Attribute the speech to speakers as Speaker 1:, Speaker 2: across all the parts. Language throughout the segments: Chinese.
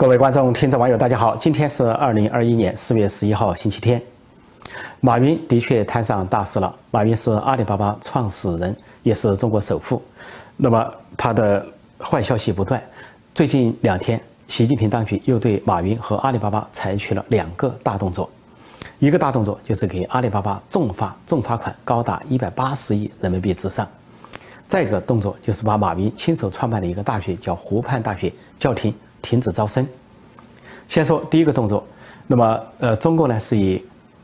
Speaker 1: 各位观众、听众、网友，大家好！今天是二零二一年四月十一号，星期天。马云的确摊上大事了。马云是阿里巴巴创始人，也是中国首富。那么他的坏消息不断。最近两天，习近平当局又对马云和阿里巴巴采取了两个大动作。一个大动作就是给阿里巴巴重罚重罚款，高达一百八十亿人民币之上。再一个动作就是把马云亲手创办的一个大学叫湖畔大学叫停。停止招生。先说第一个动作，那么呃，中共呢是以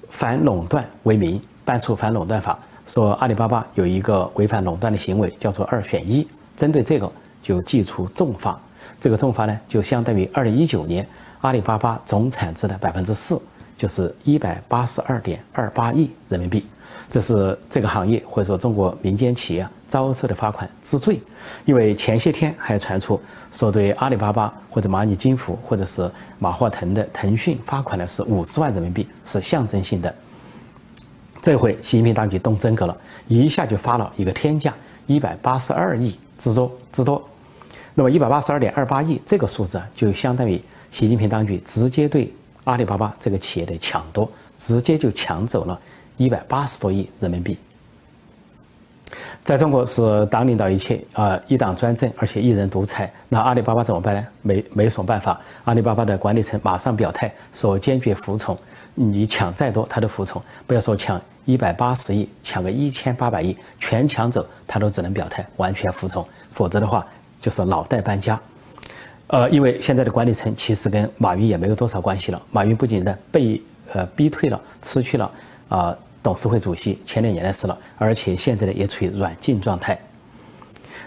Speaker 1: 反垄断为名颁出反垄断法，说阿里巴巴有一个违反垄断的行为，叫做二选一，针对这个就祭出重罚。这个重罚呢，就相当于二零一九年阿里巴巴总产值的百分之四，就是一百八十二点二八亿人民币。这是这个行业或者说中国民间企业遭受的罚款之最，因为前些天还传出说对阿里巴巴或者蚂蚁金服或者是马化腾的腾讯罚款的是五十万人民币，是象征性的。这回习近平当局动真格了，一下就发了一个天价，一百八十二亿之多之多。那么一百八十二点二八亿这个数字啊，就相当于习近平当局直接对阿里巴巴这个企业的抢夺，直接就抢走了。一百八十多亿人民币，在中国是党领导一切啊，一党专政，而且一人独裁。那阿里巴巴怎么办呢？没没什么办法。阿里巴巴的管理层马上表态说坚决服从，你抢再多他都服从。不要说抢一百八十亿，抢个一千八百亿全抢走，他都只能表态完全服从，否则的话就是脑袋搬家。呃，因为现在的管理层其实跟马云也没有多少关系了。马云不仅呢被呃逼退了，辞去了啊。董事会主席前两年的事了，而且现在呢也处于软禁状态。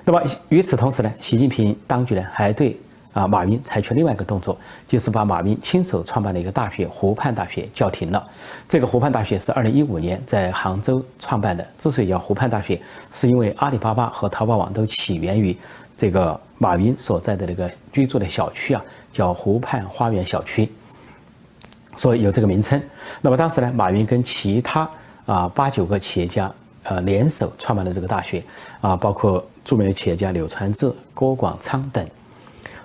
Speaker 1: 那么与此同时呢，习近平当局呢还对啊马云采取另外一个动作，就是把马云亲手创办的一个大学湖畔大学叫停了。这个湖畔大学是二零一五年在杭州创办的，之所以叫湖畔大学，是因为阿里巴巴和淘宝网都起源于这个马云所在的那个居住的小区啊，叫湖畔花园小区，所以有这个名称。那么当时呢，马云跟其他啊，八九个企业家呃联手创办了这个大学，啊，包括著名的企业家柳传志、郭广昌等。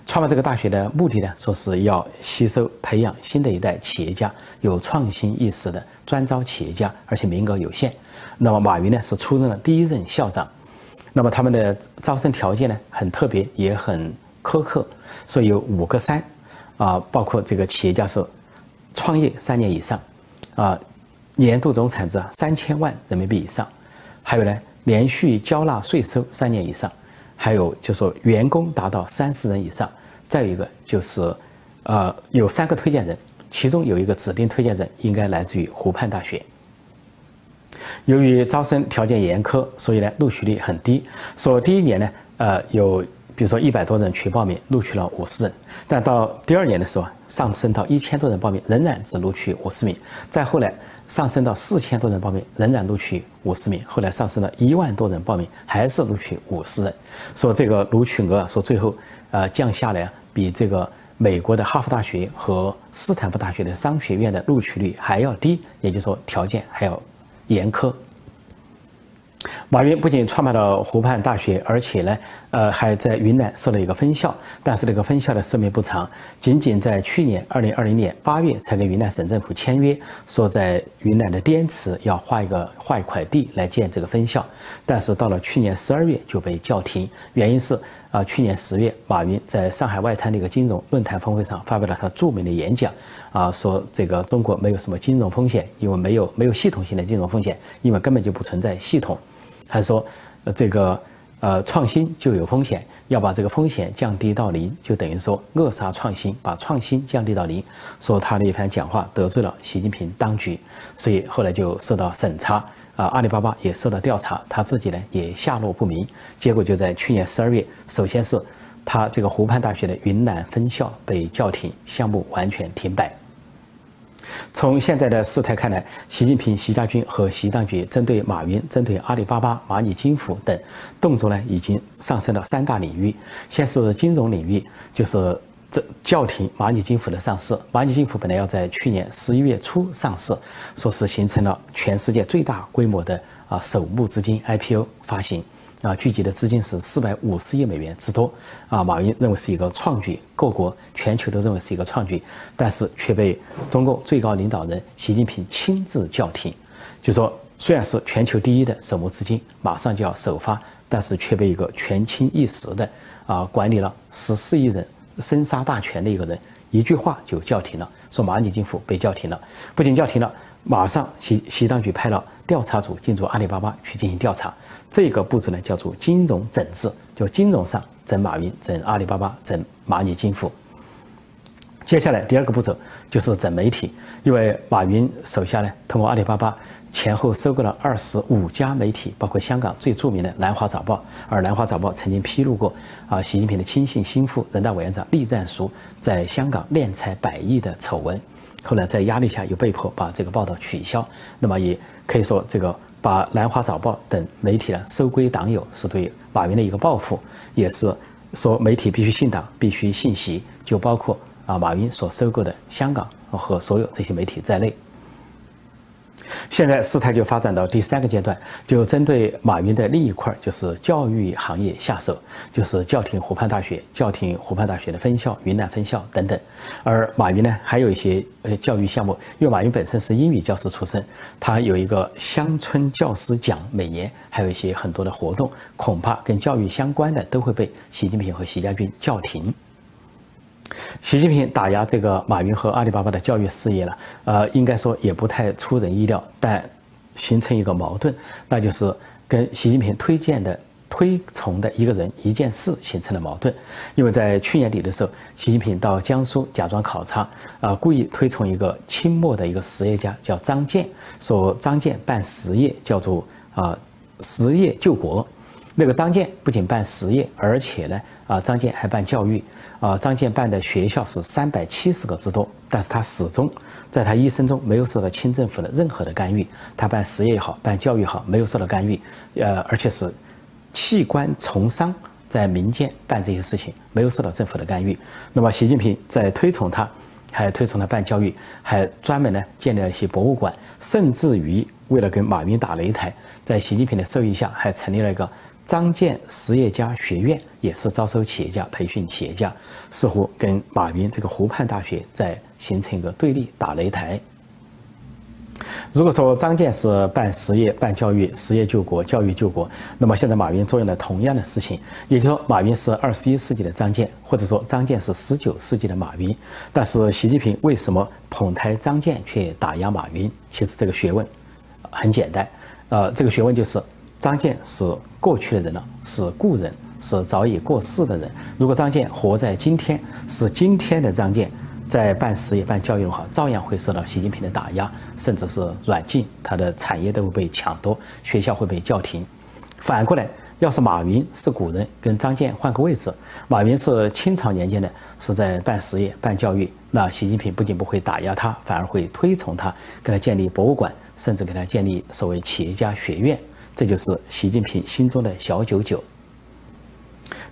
Speaker 1: 创办这个大学的目的呢，说是要吸收培养新的一代企业家，有创新意识的，专招企业家，而且名额有限。那么马云呢是出任了第一任校长。那么他们的招生条件呢很特别，也很苛刻，所以有五个三，啊，包括这个企业家是创业三年以上，啊。年度总产值三千万人民币以上，还有呢，连续交纳税收三年以上，还有就说员工达到三十人以上，再有一个就是，呃，有三个推荐人，其中有一个指定推荐人应该来自于湖畔大学。由于招生条件严苛，所以呢录取率很低。说第一年呢，呃，有比如说一百多人去报名，录取了五十人，但到第二年的时候啊上升到一千多人报名，仍然只录取五十名。再后来。上升到四千多人报名，仍然录取五十名。后来上升到一万多人报名，还是录取五十人。说这个录取额啊，说最后呃降下来，比这个美国的哈佛大学和斯坦福大学的商学院的录取率还要低，也就是说条件还要严苛。马云不仅创办了湖畔大学，而且呢，呃，还在云南设了一个分校。但是那个分校的寿命不长，仅仅在去年二零二零年八月才跟云南省政府签约，说在云南的滇池要划一个划一块地来建这个分校。但是到了去年十二月就被叫停，原因是啊，去年十月马云在上海外滩的一个金融论坛峰会上发表了他著名的演讲，啊，说这个中国没有什么金融风险，因为没有没有系统性的金融风险，因为根本就不存在系统。他说，呃，这个，呃，创新就有风险，要把这个风险降低到零，就等于说扼杀创新，把创新降低到零。说他的一番讲话得罪了习近平当局，所以后来就受到审查，啊，阿里巴巴也受到调查，他自己呢也下落不明。结果就在去年十二月，首先是他这个湖畔大学的云南分校被叫停，项目完全停摆。从现在的事态看来，习近平、习家军和习当局针对马云、针对阿里巴巴、蚂蚁金服等动作呢，已经上升到三大领域。先是金融领域，就是这叫停蚂蚁金服的上市。蚂蚁金服本来要在去年十一月初上市，说是形成了全世界最大规模的啊首募资金 IPO 发行，啊，聚集的资金是四百五十亿美元之多啊。马云认为是一个创举，各国全球都认为是一个创举，但是却被中共最高领导人习近平亲自叫停。就说虽然是全球第一的首募资金，马上就要首发，但是却被一个权倾一时的啊，管理了十四亿人生杀大权的一个人一句话就叫停了，说蚂蚁金服被叫停了，不仅叫停了，马上习习当局派了调查组进驻阿里巴巴去进行调查。这个步骤呢，叫做金融整治，就金融上整马云、整阿里巴巴、整蚂蚁金服。接下来第二个步骤就是整媒体，因为马云手下呢，通过阿里巴巴前后收购了二十五家媒体，包括香港最著名的《南华早报》，而《南华早报》曾经披露过啊，习近平的亲信心腹、人大委员长栗战书在香港敛财百亿的丑闻，后来在压力下又被迫把这个报道取消。那么也可以说这个。把《南华早报》等媒体呢收归党友，是对马云的一个报复，也是说媒体必须信党，必须信习，就包括啊马云所收购的香港和所有这些媒体在内。现在事态就发展到第三个阶段，就针对马云的另一块，就是教育行业下手，就是叫停湖畔大学，叫停湖畔大学的分校、云南分校等等。而马云呢，还有一些呃教育项目，因为马云本身是英语教师出身，他有一个乡村教师奖，每年还有一些很多的活动，恐怕跟教育相关的都会被习近平和习家军叫停。习近平打压这个马云和阿里巴巴的教育事业了，呃，应该说也不太出人意料，但形成一个矛盾，那就是跟习近平推荐的、推崇的一个人、一件事形成了矛盾。因为在去年底的时候，习近平到江苏假装考察，啊，故意推崇一个清末的一个实业家，叫张建，说张建办实业叫做啊实业救国。那个张建不仅办实业，而且呢，啊，张建还办教育。啊，张建办的学校是三百七十个之多，但是他始终在他一生中没有受到清政府的任何的干预。他办实业也好，办教育也好，没有受到干预，呃，而且是弃官从商，在民间办这些事情，没有受到政府的干预。那么，习近平在推崇他，还推崇他办教育，还专门呢建立了一些博物馆，甚至于为了跟马云打擂台，在习近平的授意下，还成立了一个。张建实业家学院也是招收企业家、培训企业家，似乎跟马云这个湖畔大学在形成一个对立、打擂台。如果说张建是办实业、办教育，实业救国、教育救国，那么现在马云做了同样的事情，也就是说，马云是二十一世纪的张建，或者说张建是十九世纪的马云。但是习近平为什么捧抬张建却打压马云？其实这个学问很简单，呃，这个学问就是。张建是过去的人了，是故人，是早已过世的人。如果张建活在今天，是今天的张建，在办实业、办教育的话，照样会受到习近平的打压，甚至是软禁，他的产业都会被抢夺，学校会被叫停。反过来，要是马云是古人，跟张建换个位置，马云是清朝年间的，是在办实业、办教育，那习近平不仅不会打压他，反而会推崇他，给他建立博物馆，甚至给他建立所谓企业家学院。这就是习近平心中的小九九。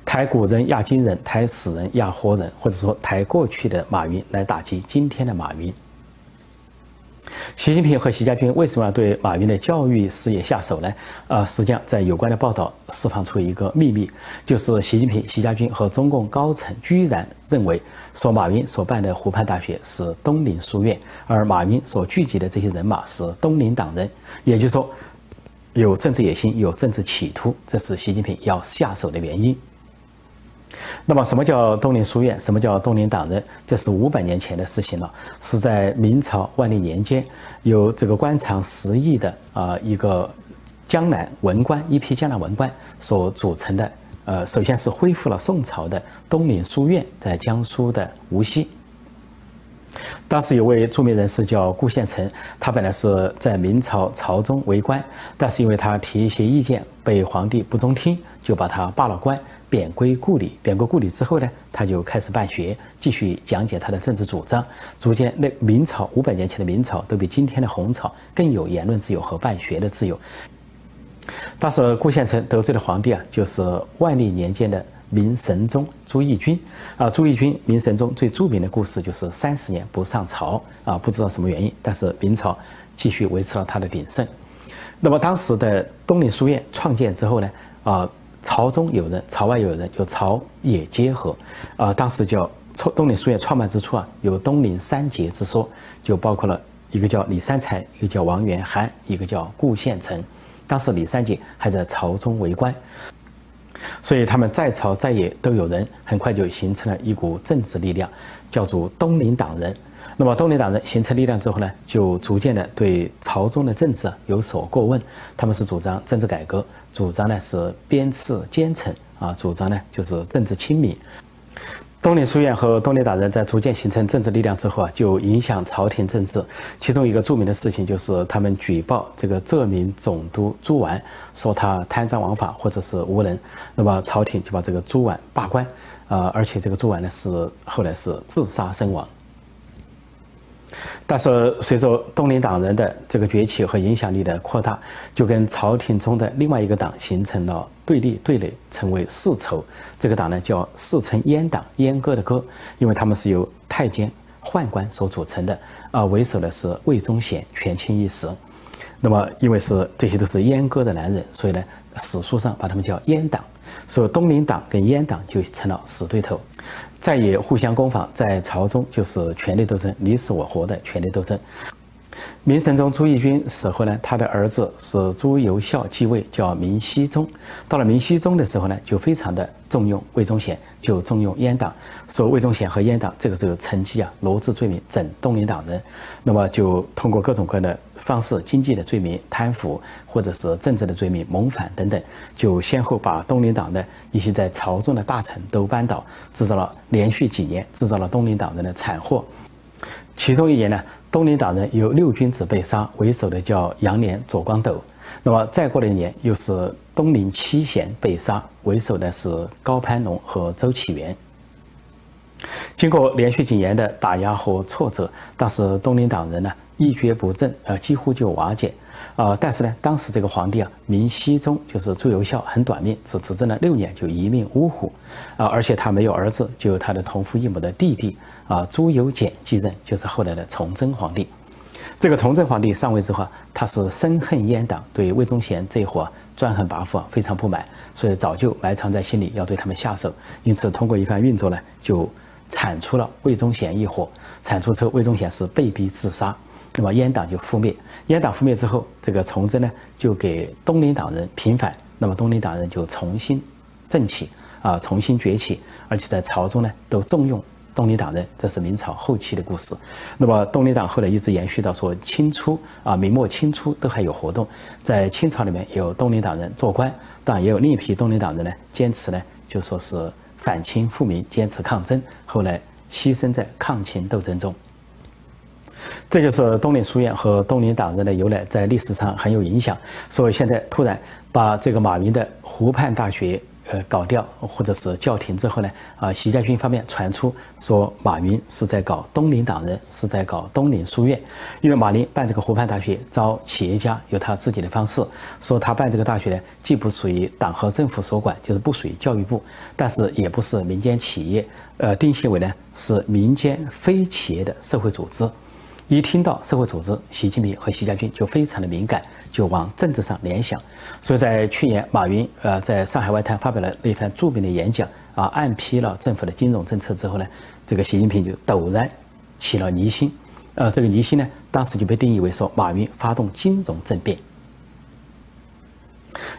Speaker 1: 抬古人压今人，抬死人压活人，或者说抬过去的马云来打击今天的马云。习近平和习家军为什么要对马云的教育事业下手呢？呃，实际上在有关的报道释放出一个秘密，就是习近平、习家军和中共高层居然认为，说马云所办的湖畔大学是东林书院，而马云所聚集的这些人马是东林党人，也就是说。有政治野心，有政治企图，这是习近平要下手的原因。那么，什么叫东林书院？什么叫东林党人？这是五百年前的事情了，是在明朝万历年间，有这个官场十亿的啊一个江南文官，一批江南文官所组成的。呃，首先是恢复了宋朝的东林书院，在江苏的无锡。当时有位著名人士叫顾宪成，他本来是在明朝朝中为官，但是因为他提一些意见被皇帝不中听，就把他罢了官，贬归故里。贬归故里之后呢，他就开始办学，继续讲解他的政治主张。逐渐，那明朝五百年前的明朝都比今天的红朝更有言论自由和办学的自由。当时顾宪成得罪的皇帝啊，就是万历年间的。明神宗朱翊钧啊，朱翊钧明神宗最著名的故事就是三十年不上朝啊，不知道什么原因，但是明朝继续维持了他的鼎盛。那么当时的东林书院创建之后呢，啊，朝中有人，朝外有人，就朝野结合。啊，当时叫东林书院创办之初啊，有东林三杰之说，就包括了一个叫李三才，一个叫王元涵，一个叫顾宪成。当时李三杰还在朝中为官，所以他们在朝在野都有人，很快就形成了一股政治力量，叫做东林党人。那么东林党人形成力量之后呢，就逐渐的对朝中的政治有所过问。他们是主张政治改革，主张呢是鞭笞奸臣啊，主张呢就是政治清明。东林书院和东林党人在逐渐形成政治力量之后啊，就影响朝廷政治。其中一个著名的事情就是他们举报这个浙闽总督朱绾，说他贪赃枉法或者是无能。那么朝廷就把这个朱绾罢官，啊，而且这个朱绾呢是后来是自杀身亡。但是随着东林党人的这个崛起和影响力的扩大，就跟朝廷中的另外一个党形成了对立对垒，成为世仇。这个党呢叫世称阉党，阉割的割，因为他们是由太监宦官所组成的，啊，为首的是魏忠贤，权倾一时。那么因为是这些都是阉割的男人，所以呢史书上把他们叫阉党。所以东林党跟阉党就成了死对头。再也互相攻防，在朝中就是权力斗争，你死我活的权力斗争。明神宗朱翊钧死后呢，他的儿子是朱由校继位，叫明熹宗。到了明熹宗的时候呢，就非常的重用魏忠贤，就重用阉党，说魏忠贤和阉党这个时候趁机啊，罗织罪名整东林党人。那么就通过各种各样的方式，经济的罪名、贪腐，或者是政治的罪名、谋反等等，就先后把东林党的一些在朝中的大臣都扳倒，制造了连续几年制造了东林党人的惨祸。其中一年呢。东林党人有六君子被杀，为首的叫杨涟、左光斗。那么再过了一年，又是东林七贤被杀，为首的是高攀龙和周启元。经过连续几年的打压和挫折，但是东林党人呢一蹶不振，呃，几乎就瓦解。呃，但是呢，当时这个皇帝啊，明熹宗就是朱由校，很短命，只执政了六年就一命呜呼，啊，而且他没有儿子，就有他的同父异母的弟弟啊朱由检继任，就是后来的崇祯皇帝。这个崇祯皇帝上位之后，他是深恨阉党，对魏忠贤这一伙专横跋扈非常不满，所以早就埋藏在心里要对他们下手，因此通过一番运作呢，就铲除了魏忠贤一伙。铲除之后，魏忠贤是被逼自杀。那么阉党就覆灭，阉党覆灭之后，这个崇祯呢就给东林党人平反，那么东林党人就重新振起啊，重新崛起，而且在朝中呢都重用东林党人，这是明朝后期的故事。那么东林党后来一直延续到说清初啊，明末清初都还有活动，在清朝里面有东林党人做官，当然也有另一批东林党人呢坚持呢就说是反清复明，坚持抗争，后来牺牲在抗清斗争中。这就是东林书院和东林党人的由来，在历史上很有影响。所以现在突然把这个马云的湖畔大学呃搞掉，或者是叫停之后呢，啊，习家军方面传出说马云是在搞东林党人，是在搞东林书院。因为马林办这个湖畔大学招企业家有他自己的方式，说他办这个大学呢，既不属于党和政府所管，就是不属于教育部，但是也不是民间企业，呃，定性为呢是民间非企业的社会组织。一听到社会组织，习近平和习家军就非常的敏感，就往政治上联想。所以在去年，马云呃在上海外滩发表了那番著名的演讲啊，暗批了政府的金融政策之后呢，这个习近平就陡然起了疑心，呃，这个疑心呢，当时就被定义为说马云发动金融政变。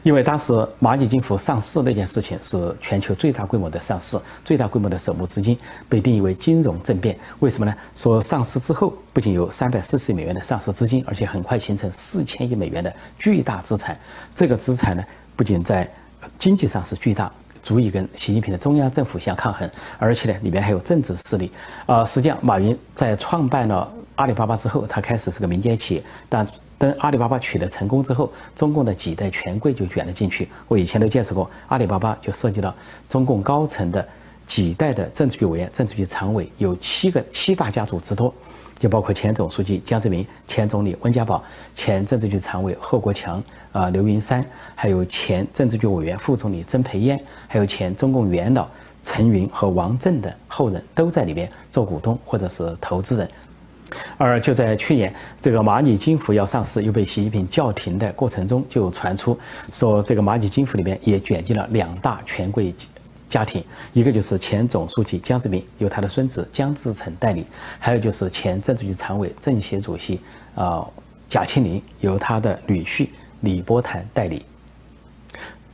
Speaker 1: 因为当时蚂蚁金服上市那件事情是全球最大规模的上市，最大规模的首募资金被定义为金融政变。为什么呢？说上市之后不仅有三百四十亿美元的上市资金，而且很快形成四千亿美元的巨大资产。这个资产呢，不仅在经济上是巨大，足以跟习近平的中央政府相抗衡，而且呢，里面还有政治势力。啊，实际上，马云在创办了阿里巴巴之后，他开始是个民间企业，但。等阿里巴巴取得成功之后，中共的几代权贵就卷了进去。我以前都介绍过，阿里巴巴就涉及到中共高层的几代的政治局委员、政治局常委，有七个七大家族之多，就包括前总书记江泽民、前总理温家宝、前政治局常委贺国强、啊刘云山，还有前政治局委员、副总理曾培燕，还有前中共元老陈云和王震的后人都在里面做股东或者是投资人。而就在去年，这个蚂蚁金服要上市又被习近平叫停的过程中，就传出说这个蚂蚁金服里面也卷进了两大权贵家庭，一个就是前总书记江泽民，由他的孙子江志成代理；还有就是前政治局常委、政协主席啊贾庆林，由他的女婿李波潭代理。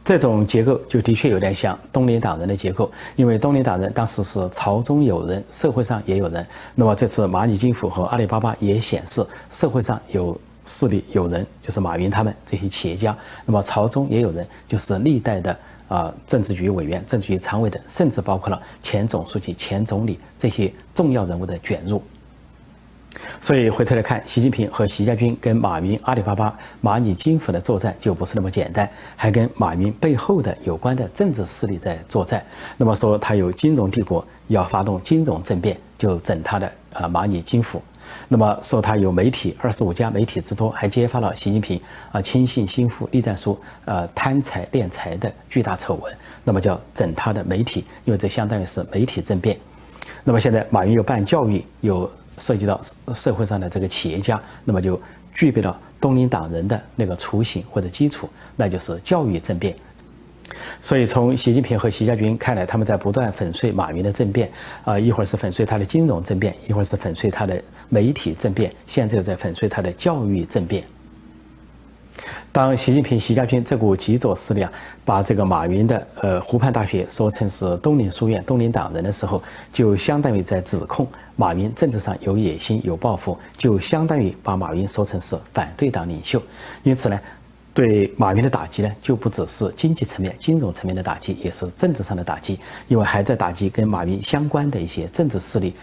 Speaker 1: 这种结构就的确有点像东林党人的结构，因为东林党人当时是朝中有人，社会上也有人。那么这次蚂蚁金服和阿里巴巴也显示社会上有势力有人，就是马云他们这些企业家。那么朝中也有人，就是历代的啊政治局委员、政治局常委等，甚至包括了前总书记、前总理这些重要人物的卷入。所以回头来看，习近平和习家军跟马云、阿里巴巴、蚂蚁金服的作战就不是那么简单，还跟马云背后的有关的政治势力在作战。那么说他有金融帝国，要发动金融政变，就整他的呃蚂蚁金服。那么说他有媒体，二十五家媒体之多，还揭发了习近平啊亲信心腹栗战书呃贪财敛财的巨大丑闻。那么叫整他的媒体，因为这相当于是媒体政变。那么现在马云又办教育，又。涉及到社会上的这个企业家，那么就具备了东林党人的那个雏形或者基础，那就是教育政变。所以从习近平和习家军看来，他们在不断粉碎马云的政变，啊，一会儿是粉碎他的金融政变，一会儿是粉碎他的媒体政变，现在又在粉碎他的教育政变。当习近平、习家军这股极左势力啊，把这个马云的呃湖畔大学说成是东林书院、东林党人的时候，就相当于在指控马云政治上有野心、有抱负，就相当于把马云说成是反对党领袖。因此呢，对马云的打击呢，就不只是经济层面、金融层面的打击，也是政治上的打击，因为还在打击跟马云相关的一些政治势力。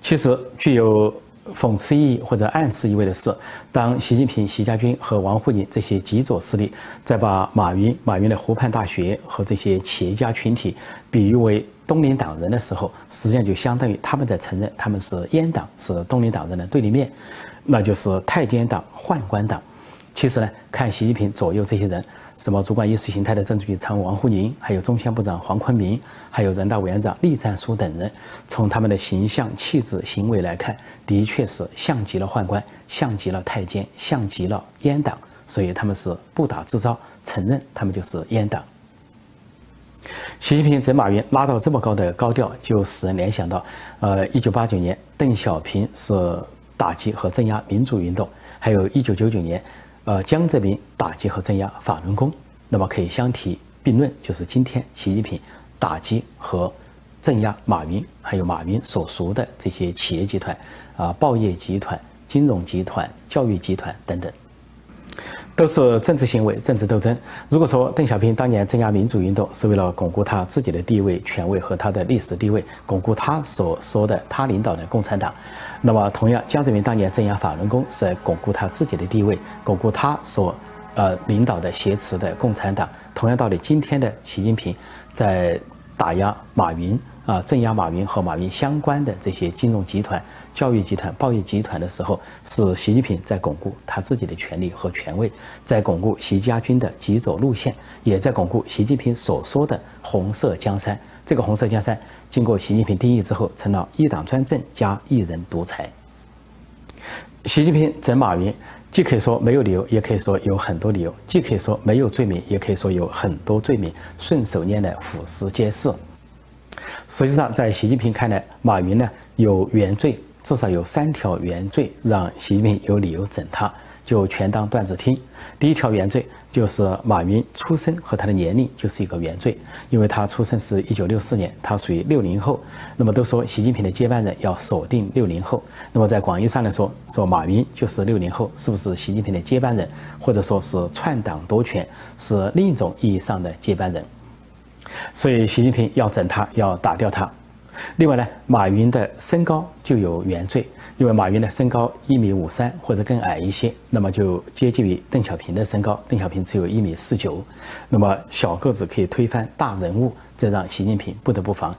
Speaker 1: 其实具有。讽刺意义或者暗示意味的是，当习近平、习家军和王沪宁这些极左势力在把马云、马云的湖畔大学和这些企业家群体比喻为东林党人的时候，实际上就相当于他们在承认他们是阉党，是东林党人的对立面，那就是太监党、宦官党。其实呢，看习近平左右这些人。什么主管意识形态的政治局常委王沪宁，还有中宣部长黄坤明，还有人大委员长栗战书等人，从他们的形象、气质、行为来看，的确是像极了宦官，像极了太监，像极了阉党。所以他们是不打自招，承认他们就是阉党。习近平整马云拉到这么高的高调，就使人联想到，呃，一九八九年邓小平是打击和镇压民主运动，还有一九九九年。呃，江泽民打击和镇压法轮功，那么可以相提并论，就是今天习近平打击和镇压马云，还有马云所属的这些企业集团，啊，报业集团、金融集团、教育集团等等。都是政治行为、政治斗争。如果说邓小平当年镇压民主运动是为了巩固他自己的地位、权威和他的历史地位，巩固他所说的他领导的共产党，那么同样，江泽民当年镇压法轮功是在巩固他自己的地位，巩固他所呃领导的挟持的共产党。同样道理，今天的习近平在打压马云啊，镇压马云和马云相关的这些金融集团。教育集团、报业集团的时候，是习近平在巩固他自己的权力和权位，在巩固习家军的极左路线，也在巩固习近平所说的“红色江山”。这个“红色江山”经过习近平定义之后，成了一党专政加一人独裁。习近平整马云，既可以说没有理由，也可以说有很多理由；既可以说没有罪名，也可以说有很多罪名，顺手拈来，俯拾皆是。实际上，在习近平看来，马云呢有原罪。至少有三条原罪让习近平有理由整他，就全当段子听。第一条原罪就是马云出生和他的年龄就是一个原罪，因为他出生是一九六四年，他属于六零后。那么都说习近平的接班人要锁定六零后，那么在广义上来说，说马云就是六零后，是不是习近平的接班人，或者说是篡党夺权，是另一种意义上的接班人？所以习近平要整他，要打掉他。另外呢，马云的身高就有原罪，因为马云的身高一米五三或者更矮一些，那么就接近于邓小平的身高。邓小平只有一米四九，那么小个子可以推翻大人物，这让习近平不得不防。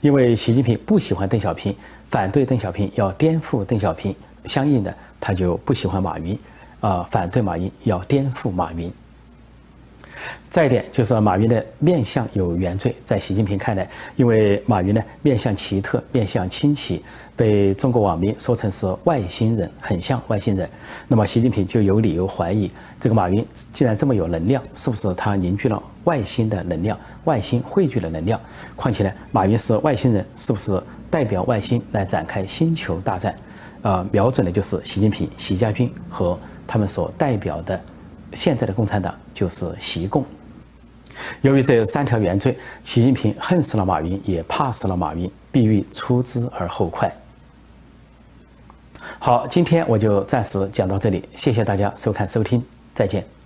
Speaker 1: 因为习近平不喜欢邓小平，反对邓小平，要颠覆邓小平，相应的他就不喜欢马云，啊，反对马云，要颠覆马云。再一点就是马云的面相有原罪，在习近平看来，因为马云呢面相奇特，面相清奇，被中国网民说成是外星人，很像外星人。那么习近平就有理由怀疑，这个马云既然这么有能量，是不是他凝聚了外星的能量，外星汇聚了能量？况且呢，马云是外星人，是不是代表外星来展开星球大战？呃，瞄准的就是习近平、习家军和他们所代表的现在的共产党，就是习共。由于这三条原罪，习近平恨死了马云，也怕死了马云，必欲出之而后快。好，今天我就暂时讲到这里，谢谢大家收看收听，再见。